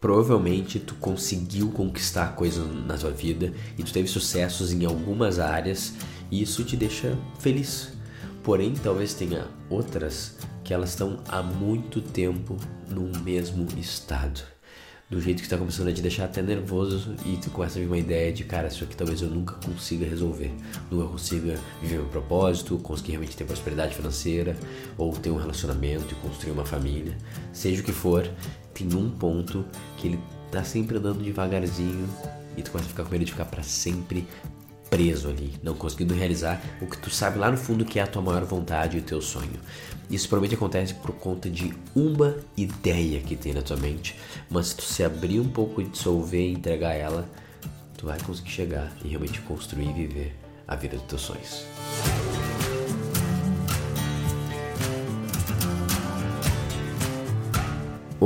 provavelmente tu conseguiu conquistar coisas na tua vida e tu teve sucessos em algumas áreas e isso te deixa feliz. Porém, talvez tenha outras que elas estão há muito tempo no mesmo estado. Do jeito que está começando a te deixar até nervoso e tu começa a vir uma ideia de, cara, isso aqui talvez eu nunca consiga resolver. Nunca consiga viver meu propósito, conseguir realmente ter prosperidade financeira, ou ter um relacionamento e construir uma família. Seja o que for, tem um ponto que ele tá sempre andando devagarzinho e tu começa a ficar com medo de ficar para sempre preso ali, não conseguindo realizar o que tu sabe lá no fundo que é a tua maior vontade e o teu sonho. Isso provavelmente acontece por conta de uma ideia que tem na tua mente, mas se tu se abrir um pouco e dissolver e entregar ela, tu vai conseguir chegar e realmente construir e viver a vida dos teus sonhos.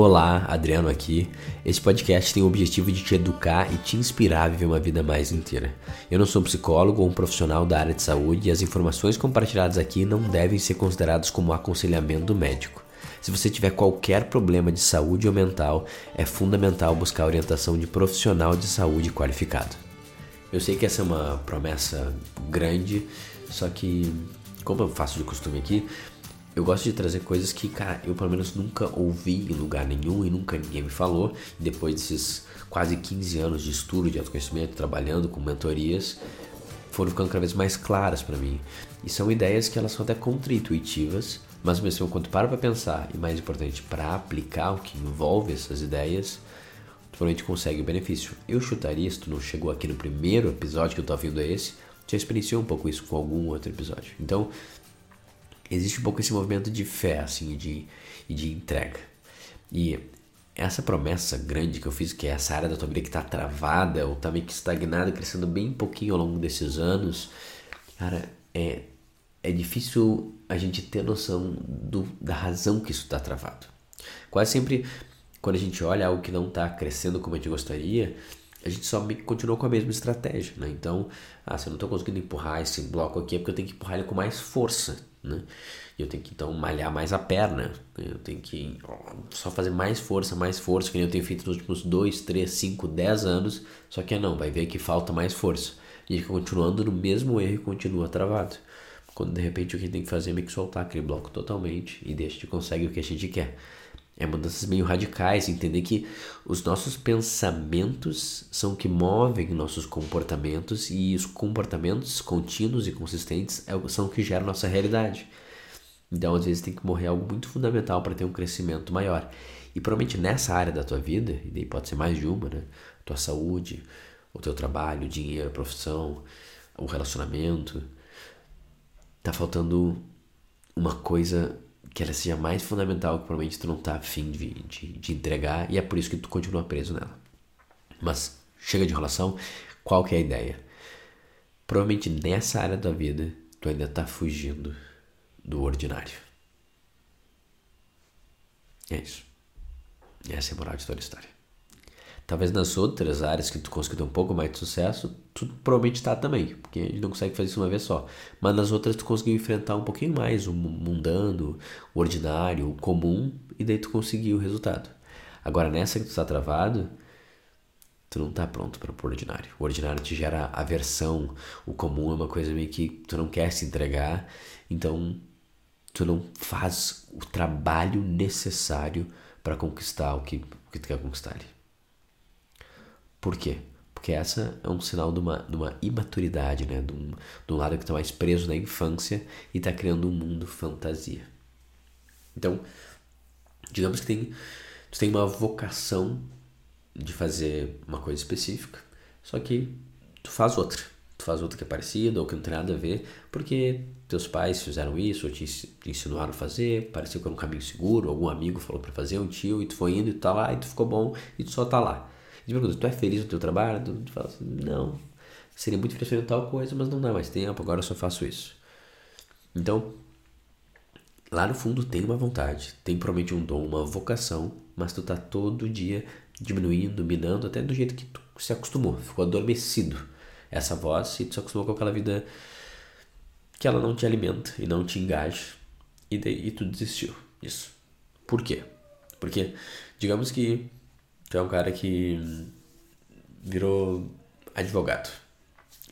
Olá, Adriano aqui. Esse podcast tem o objetivo de te educar e te inspirar a viver uma vida mais inteira. Eu não sou um psicólogo ou um profissional da área de saúde e as informações compartilhadas aqui não devem ser consideradas como aconselhamento médico. Se você tiver qualquer problema de saúde ou mental, é fundamental buscar orientação de profissional de saúde qualificado. Eu sei que essa é uma promessa grande, só que, como eu faço de costume aqui, eu gosto de trazer coisas que, cara, eu pelo menos nunca ouvi em lugar nenhum e nunca ninguém me falou. depois desses quase 15 anos de estudo de autoconhecimento, trabalhando com mentorias, foram ficando cada vez mais claras para mim. E são ideias que elas são até contra-intuitivas, mas mesmo quando para para pensar, e mais importante, para aplicar o que envolve essas ideias, tu provavelmente consegue o benefício. Eu chutaria, se tu não chegou aqui no primeiro episódio que eu tô ouvindo é esse, já experienciou um pouco isso com algum outro episódio. Então, existe um pouco esse movimento de fé, assim, de, de entrega. E essa promessa grande que eu fiz, que é essa área da tua vida que está travada ou está meio que estagnada, crescendo bem pouquinho ao longo desses anos, cara, é, é difícil a gente ter noção do, da razão que isso está travado. Quase sempre, quando a gente olha algo que não está crescendo como a gente gostaria, a gente só continua com a mesma estratégia, né? Então, ah, se eu não estou conseguindo empurrar esse bloco aqui é porque eu tenho que empurrar ele com mais força, né? E eu tenho que então malhar mais a perna, eu tenho que só fazer mais força, mais força, que eu tenho feito nos últimos 2, 3, 5, 10 anos, só que não, vai ver que falta mais força. E continuando no mesmo erro e continua travado. Quando de repente o que tem que fazer é meio que soltar aquele bloco totalmente e deixa de consegue o que a gente quer. É mudanças meio radicais, entender que os nossos pensamentos são que movem nossos comportamentos e os comportamentos contínuos e consistentes é são que geram nossa realidade. Então, às vezes, tem que morrer algo muito fundamental para ter um crescimento maior. E provavelmente nessa área da tua vida, e daí pode ser mais de uma, né? Tua saúde, o teu trabalho, o dinheiro, a profissão, o relacionamento, tá faltando uma coisa que ela seja mais fundamental que provavelmente tu não tá afim de, de, de entregar e é por isso que tu continua preso nela. Mas chega de enrolação, qual que é a ideia? Provavelmente nessa área da vida tu ainda tá fugindo do ordinário. É isso. Essa é a moral de toda a história. Talvez nas outras áreas que tu conseguir ter um pouco mais de sucesso, tu provavelmente está também, porque a gente não consegue fazer isso uma vez só. Mas nas outras tu conseguiu enfrentar um pouquinho mais o mundano, o ordinário, o comum, e daí tu conseguiu o resultado. Agora nessa que tu está travado, tu não está pronto para o ordinário. O ordinário te gera aversão, o comum é uma coisa meio que tu não quer se entregar, então tu não faz o trabalho necessário para conquistar o que, o que tu quer conquistar ali. Por quê? Porque essa é um sinal de uma, de uma imaturidade, né? De um, de um lado que está mais preso na infância e está criando um mundo fantasia. Então, digamos que tem, tu tem uma vocação de fazer uma coisa específica, só que tu faz outra. Tu faz outra que é parecida ou que não tem nada a ver, porque teus pais fizeram isso ou te, te ensinaram a fazer, pareceu que era um caminho seguro, algum amigo falou para fazer, um tio, e tu foi indo e tu tá lá, e tu ficou bom, e tu só tá lá. E pergunta, tu é feliz no teu trabalho? Tu fala assim, não, seria muito feliz fazendo tal coisa, mas não dá mais tempo, agora eu só faço isso. Então, lá no fundo tem uma vontade, tem provavelmente um dom, uma vocação, mas tu tá todo dia diminuindo, minando, até do jeito que tu se acostumou, ficou adormecido essa voz e tu se acostumou com aquela vida que ela não te alimenta e não te engaja e, daí, e tu desistiu disso. Por quê? Porque, digamos que tu é um cara que virou advogado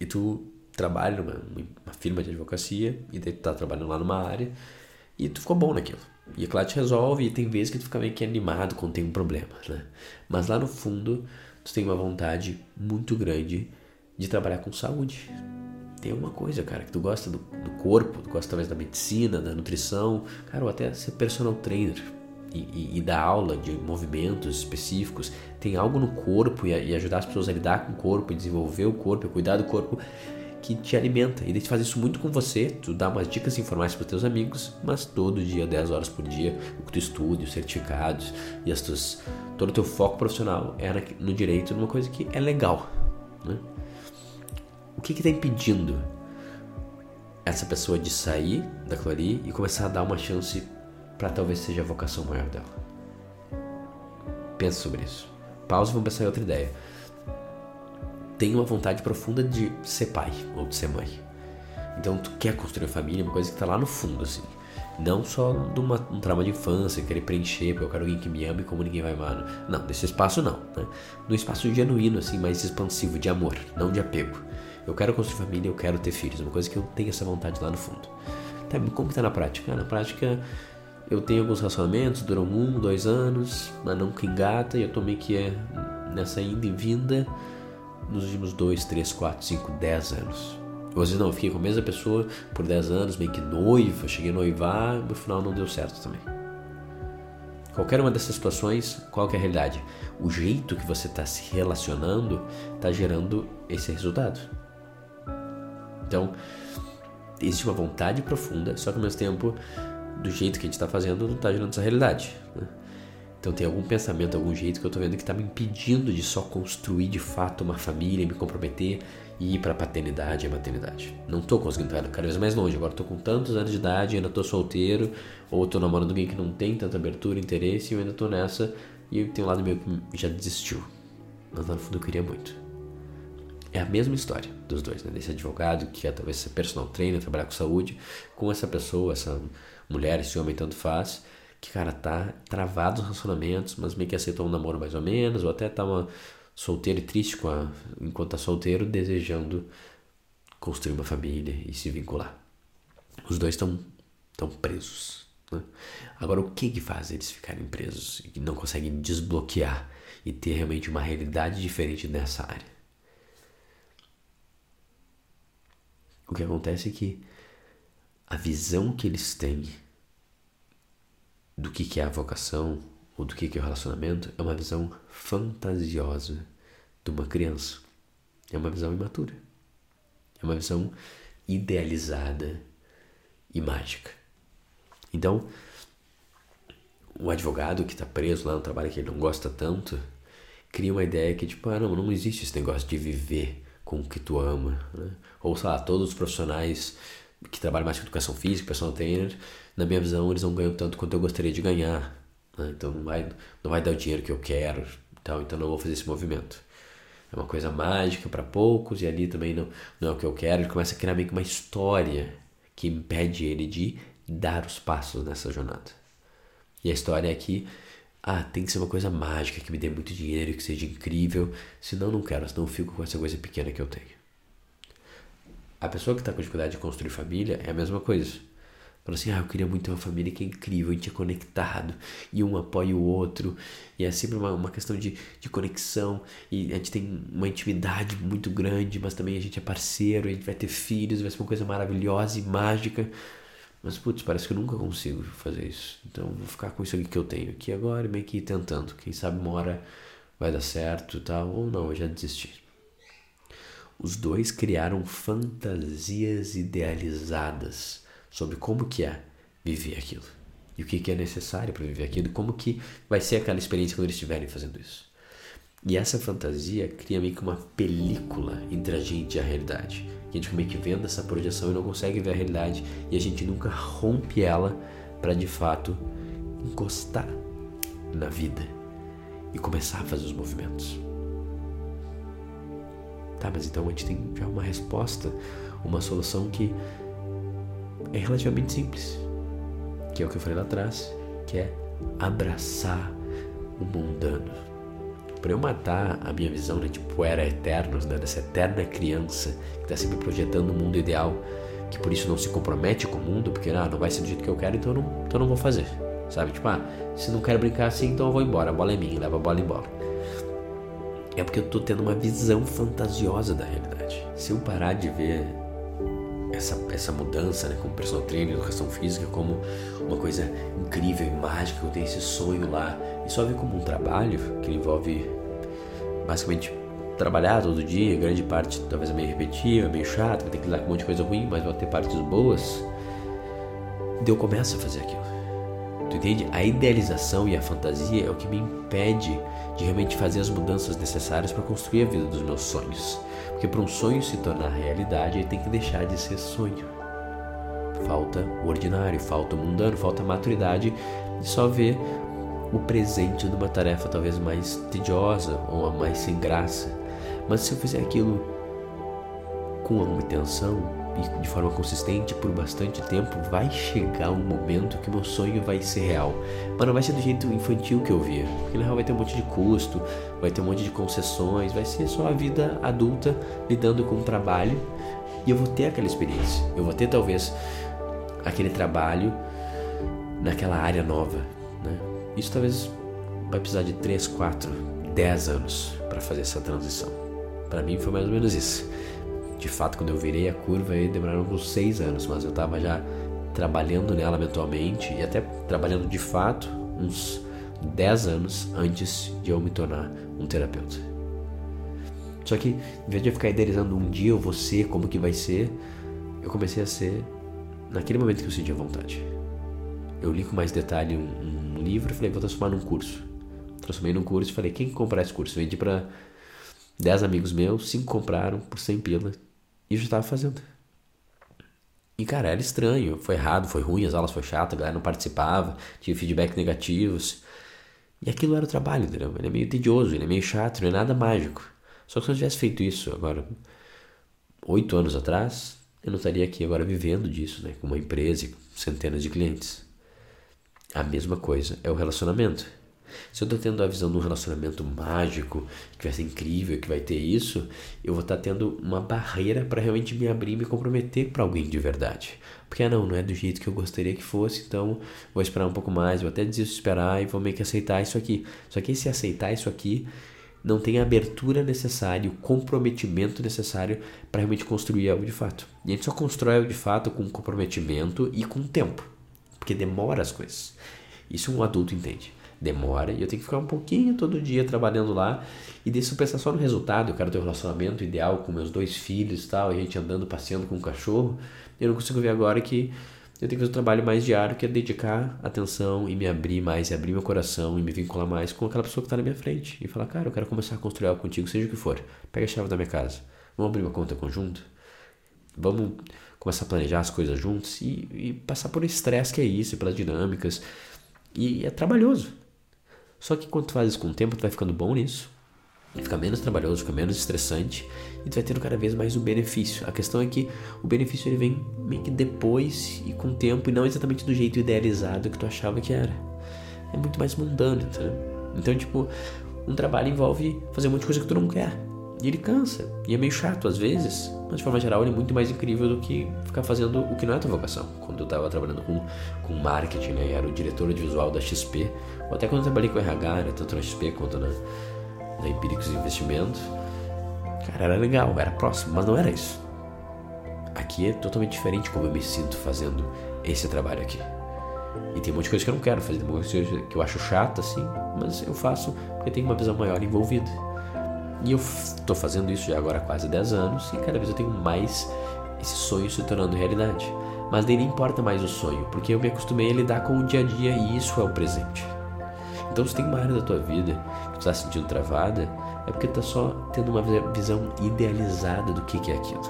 e tu trabalha numa uma firma de advocacia e tu tá trabalhando lá numa área e tu ficou bom naquilo. E é claro, te resolve e tem vezes que tu fica meio que animado quando tem um problema, né? Mas lá no fundo, tu tem uma vontade muito grande de trabalhar com saúde. Tem uma coisa, cara, que tu gosta do, do corpo, tu gosta talvez da medicina, da nutrição, cara, ou até ser personal trainer e, e, dar aula de movimentos específicos. Tem algo no corpo e, e ajudar as pessoas a lidar com o corpo, e desenvolver o corpo, e cuidar do corpo que te alimenta. E daí tu faz isso muito com você, tu dá umas dicas informais para teus amigos, mas todo dia, 10 horas por dia, o que tu estuda, os certificados e as tuas, todo o teu foco profissional é no direito, numa coisa que é legal. Né? O que está impedindo essa pessoa de sair daquilo ali e começar a dar uma chance para talvez seja a vocação maior dela? Pensa sobre isso. Pausa e vamos pensar em outra ideia tem uma vontade profunda de ser pai ou de ser mãe. Então tu quer construir família, uma coisa que está lá no fundo, assim. Não só de uma, um trauma de infância, querer preencher, porque eu quero alguém que me ame como ninguém vai amar. Não, desse espaço não. Né? No espaço genuíno, assim, mais expansivo, de amor, não de apego. Eu quero construir família, eu quero ter filhos. Uma coisa que eu tenho essa vontade lá no fundo. Tá, como que tá na prática? Ah, na prática, eu tenho alguns relacionamentos, duram um, dois anos, mas nunca engata, e eu tô meio que é, nessa ida e vinda nos últimos 2, 3, 4, 5, 10 anos. Ou às vezes não, eu fiquei com a mesma pessoa por 10 anos, meio que noiva, cheguei a noivar, no final não deu certo também. Qualquer uma dessas situações, qual é a realidade? O jeito que você está se relacionando está gerando esse resultado. Então, existe uma vontade profunda, só que ao mesmo tempo, do jeito que a gente está fazendo, não está gerando essa realidade. Né? Então tem algum pensamento, algum jeito que eu tô vendo que tá me impedindo de só construir de fato uma família, me comprometer e ir para paternidade e maternidade. Não tô conseguindo estar cada vez mais longe. Agora tô com tantos anos de idade, ainda tô solteiro, ou tô namorando alguém que não tem tanta abertura, interesse, e eu ainda tô nessa e tem um lado meu que já desistiu. Mas lá no fundo eu queria muito. É a mesma história dos dois, né? Desse advogado que quer talvez ser personal trainer, trabalhar com saúde, com essa pessoa, essa mulher, esse homem, tanto faz que, cara, tá travado os relacionamentos, mas meio que aceitou um namoro mais ou menos, ou até tá uma solteiro e triste com a, enquanto tá solteiro, desejando construir uma família e se vincular. Os dois estão tão presos. Né? Agora, o que que faz eles ficarem presos e não conseguem desbloquear e ter realmente uma realidade diferente nessa área? O que acontece é que a visão que eles têm do que, que é a vocação ou do que, que é o relacionamento é uma visão fantasiosa de uma criança. É uma visão imatura. É uma visão idealizada e mágica. Então, o advogado que está preso lá no trabalho que ele não gosta tanto, cria uma ideia que, tipo, ah, não, não existe esse negócio de viver com o que tu ama. Né? Ou, sei lá, todos os profissionais que trabalham mais com educação física, personal trainer, na minha visão, eles não ganham tanto quanto eu gostaria de ganhar. Né? Então não vai, não vai dar o dinheiro que eu quero, então, então não vou fazer esse movimento. É uma coisa mágica para poucos e ali também não, não é o que eu quero. Ele começa a criar meio que uma história que impede ele de dar os passos nessa jornada. E a história é que ah, tem que ser uma coisa mágica, que me dê muito dinheiro, que seja incrível, senão não quero, senão eu fico com essa coisa pequena que eu tenho. A pessoa que está com dificuldade de construir família é a mesma coisa. Fala assim, ah, eu queria muito ter uma família que é incrível, a gente é conectado, e um apoia o outro, e é sempre uma, uma questão de, de conexão, e a gente tem uma intimidade muito grande, mas também a gente é parceiro, a gente vai ter filhos, vai ser uma coisa maravilhosa e mágica. Mas, putz, parece que eu nunca consigo fazer isso. Então, vou ficar com isso aqui que eu tenho aqui agora, meio que tentando. Quem sabe uma hora vai dar certo e tal, ou não, eu já desisti. Os dois criaram fantasias idealizadas sobre como que é viver aquilo. E o que, que é necessário para viver aquilo, e como que vai ser aquela experiência quando eles estiverem fazendo isso. E essa fantasia cria meio que uma película entre a gente e a realidade. A gente meio que vendo essa projeção e não consegue ver a realidade e a gente nunca rompe ela para de fato encostar na vida e começar a fazer os movimentos. Tá, mas então a gente tem já uma resposta, uma solução que é relativamente simples, que é o que eu falei lá atrás, que é abraçar o mundano. Para eu matar a minha visão, né, tipo, era eternos, né, dessa eterna criança que está sempre projetando um mundo ideal, que por isso não se compromete com o mundo, porque ah, não vai ser do jeito que eu quero, então eu não, então eu não vou fazer. Sabe? Tipo, ah, se não quero brincar assim, então eu vou embora, a bola é minha, leva a bola embora. É porque eu tô tendo uma visão fantasiosa da realidade. Se eu parar de ver essa, essa mudança, né, como personal trainer, educação física, como uma coisa incrível e mágica, eu tenho esse sonho lá, e só ver como um trabalho que envolve basicamente trabalhar todo dia, grande parte talvez é meio repetitiva, meio chato, vai ter que lidar com um monte de coisa ruim, mas vai ter partes boas. Daí eu começo a fazer aquilo. Tu entende? A idealização e a fantasia é o que me impede de realmente fazer as mudanças necessárias para construir a vida dos meus sonhos. Porque para um sonho se tornar realidade, ele tem que deixar de ser sonho. Falta o ordinário, falta o mundano, falta a maturidade de só ver o presente de uma tarefa talvez mais tediosa ou mais sem graça. Mas se eu fizer aquilo com alguma intenção, e de forma consistente por bastante tempo, vai chegar um momento que meu sonho vai ser real. Mas não vai ser do jeito infantil que eu via. Porque na real vai ter um monte de custo, vai ter um monte de concessões, vai ser só a vida adulta lidando com o trabalho. E eu vou ter aquela experiência. Eu vou ter talvez aquele trabalho naquela área nova. Né? Isso talvez vai precisar de 3, 4, 10 anos para fazer essa transição. Para mim foi mais ou menos isso de fato, quando eu virei a curva, aí demoraram uns seis anos, mas eu estava já trabalhando nela mentalmente e até trabalhando de fato uns dez anos antes de eu me tornar um terapeuta. Só que, em vez de eu ficar idealizando um dia eu vou ser, como que vai ser, eu comecei a ser naquele momento que eu sentia vontade. Eu li com mais detalhe um, um livro e falei, vou transformar num curso. Transformei num curso e falei, quem comprar esse curso? Vendi para 10 amigos meus, 5 compraram por 100 pila e eu já estava fazendo. E cara, era estranho, foi errado, foi ruim, as aulas foi chato, a galera não participava, tive feedback negativos. E aquilo era o trabalho, entendeu? Ele é meio tedioso, ele é meio chato, não é nada mágico. Só que se eu tivesse feito isso agora, oito anos atrás, eu não estaria aqui agora vivendo disso, né? Com uma empresa e centenas de clientes. A mesma coisa é o relacionamento. Se eu estou tendo a visão de um relacionamento mágico, que vai ser incrível, que vai ter isso, eu vou estar tá tendo uma barreira para realmente me abrir e me comprometer para alguém de verdade. Porque ah, não, não é do jeito que eu gostaria que fosse, então vou esperar um pouco mais, vou até desesperar e vou meio que aceitar isso aqui. Só que esse aceitar isso aqui não tem a abertura necessária, o comprometimento necessário para realmente construir algo de fato. E a gente só constrói algo de fato com comprometimento e com tempo, porque demora as coisas. Isso um adulto entende demora e eu tenho que ficar um pouquinho todo dia trabalhando lá e deixa eu pensar só no resultado. Eu quero ter um relacionamento ideal com meus dois filhos e tal, e a gente andando, passeando com um cachorro. Eu não consigo ver agora que eu tenho que fazer um trabalho mais diário, que é dedicar atenção e me abrir mais, e abrir meu coração e me vincular mais com aquela pessoa que está na minha frente. E falar, cara, eu quero começar a construir algo contigo, seja o que for. Pega a chave da minha casa. Vamos abrir uma conta conjunta? Vamos começar a planejar as coisas juntos e, e passar por estresse que é isso, pelas dinâmicas. E é trabalhoso. Só que quando tu faz isso com o tempo, tu vai ficando bom nisso, fica menos trabalhoso, fica menos estressante e tu vai tendo cada vez mais o benefício. A questão é que o benefício ele vem meio que depois e com o tempo e não exatamente do jeito idealizado que tu achava que era. É muito mais mundano, entendeu? Então, tipo, um trabalho envolve fazer um monte de coisa que tu não quer. E ele cansa. E é meio chato às vezes, mas de forma geral ele é muito mais incrível do que ficar fazendo o que não é tua vocação. Quando eu estava trabalhando com, com marketing, né, era o diretor de visual da XP, ou até quando eu trabalhei com RH, né, tanto na XP quanto na, na Empíricos Investimentos, cara, era legal, era próximo, mas não era isso. Aqui é totalmente diferente como eu me sinto fazendo esse trabalho aqui. E tem um monte de coisa que eu não quero fazer, tem muita coisa que eu acho chata, assim, mas eu faço porque tem uma visão maior envolvida. E eu estou fazendo isso já agora há quase 10 anos e cada vez eu tenho mais esse sonho se tornando realidade. Mas nem importa mais o sonho, porque eu me acostumei a lidar com o dia a dia e isso é o presente. Então se tem uma área da tua vida que tu está sentindo travada, é porque tu está só tendo uma visão idealizada do que, que é aquilo.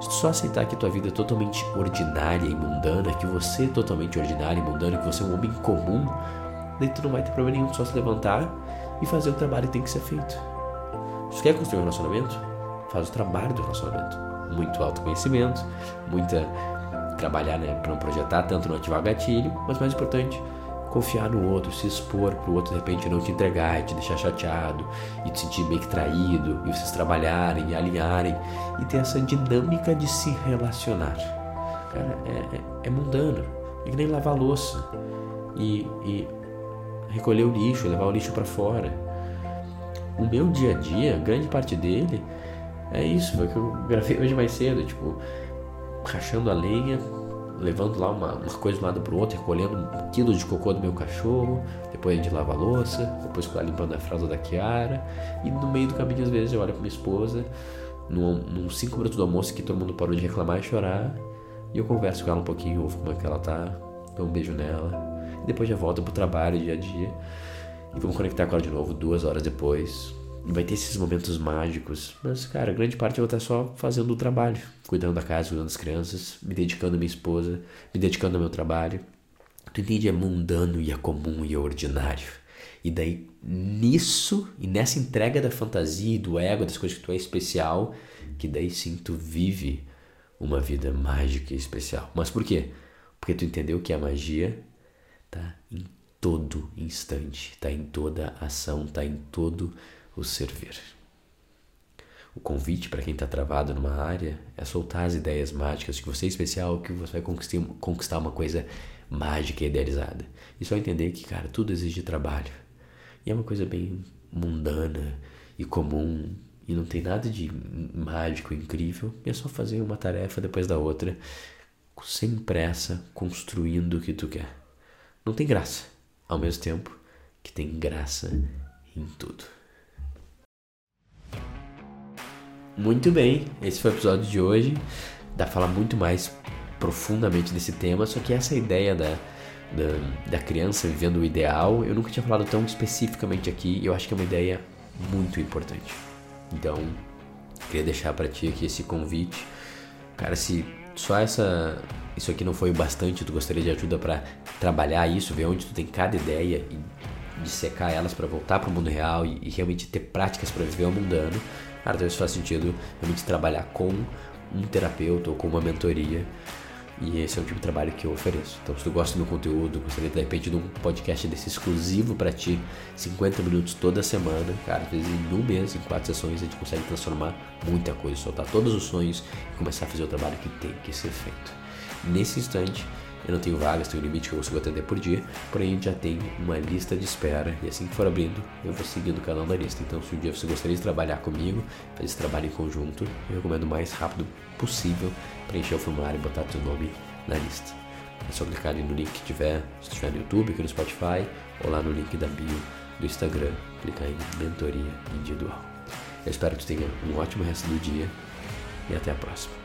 Se tu só aceitar que tua vida é totalmente ordinária e mundana, que você é totalmente ordinário e mundano, que você é um homem comum, daí tu não vai ter problema nenhum, só se levantar e fazer o trabalho que tem que ser feito. Se quer construir um relacionamento, faz o trabalho do relacionamento. Muito autoconhecimento, muita trabalhar né, para não projetar tanto no ativar gatilho, mas mais importante, confiar no outro, se expor para o outro de repente não te entregar te deixar chateado e te sentir meio que traído e vocês trabalharem e alinharem e ter essa dinâmica de se relacionar. Cara, é, é, é mundano, é que nem lavar louça e, e recolher o lixo, levar o lixo para fora. O meu dia a dia, grande parte dele, é isso, foi o que eu gravei hoje mais cedo, tipo, rachando a lenha, levando lá uma, uma coisa de um lado pro outro, recolhendo um quilo de cocô do meu cachorro, depois a gente lava a louça, depois limpando a fralda da Kiara, e no meio do caminho às vezes eu olho pra minha esposa, num, num cinco minutos do almoço que todo mundo parou de reclamar e chorar, e eu converso com ela um pouquinho, ouvo como é que ela tá, dou um beijo nela, e depois já volto pro trabalho dia a dia, e vamos conectar ela de novo duas horas depois, vai ter esses momentos mágicos, mas, cara, grande parte eu vou estar só fazendo o trabalho, cuidando da casa, cuidando das crianças, me dedicando à minha esposa, me dedicando ao meu trabalho. Tu entende? É mundano e é comum e é ordinário. E daí, nisso, e nessa entrega da fantasia do ego, das coisas que tu é especial, que daí sim tu vive uma vida mágica e especial. Mas por quê? Porque tu entendeu que a magia tá em todo instante, tá em toda ação, tá em todo o servir. O convite para quem está travado numa área é soltar as ideias mágicas que você é especial, que você vai conquistar uma coisa mágica e idealizada. E só entender que, cara, tudo exige trabalho. E é uma coisa bem mundana e comum e não tem nada de mágico, incrível. E é só fazer uma tarefa depois da outra, sem pressa, construindo o que tu quer. Não tem graça, ao mesmo tempo que tem graça em tudo. Muito bem, esse foi o episódio de hoje. Dá pra falar muito mais profundamente desse tema, só que essa ideia da, da, da criança vivendo o ideal, eu nunca tinha falado tão especificamente aqui e eu acho que é uma ideia muito importante. Então, queria deixar para ti aqui esse convite. Cara, se só essa isso aqui não foi o bastante, tu gostaria de ajuda para trabalhar isso, ver onde tu tem cada ideia e dissecar elas para voltar para o mundo real e, e realmente ter práticas para viver o mundano, Cara, talvez faz sentido realmente trabalhar com um terapeuta ou com uma mentoria. E esse é o tipo de trabalho que eu ofereço. Então, se tu gosta do meu conteúdo, gostaria de repente de um podcast desse exclusivo para ti, 50 minutos toda semana, cara, às vezes em um mês, em quatro sessões, a gente consegue transformar muita coisa, soltar todos os sonhos e começar a fazer o trabalho que tem que ser feito. Nesse instante, eu não tenho vagas, tenho limite que eu consigo atender por dia, porém já tem uma lista de espera e assim que for abrindo, eu vou seguindo o canal da lista. Então, se um dia você gostaria de trabalhar comigo, fazer esse trabalho em conjunto, eu recomendo o mais rápido possível preencher o formulário e botar seu nome na lista. É só clicar ali no link que tiver, se estiver no YouTube, aqui no Spotify, ou lá no link da bio do Instagram, clicar em mentoria individual. Eu espero que você tenha um ótimo resto do dia e até a próxima.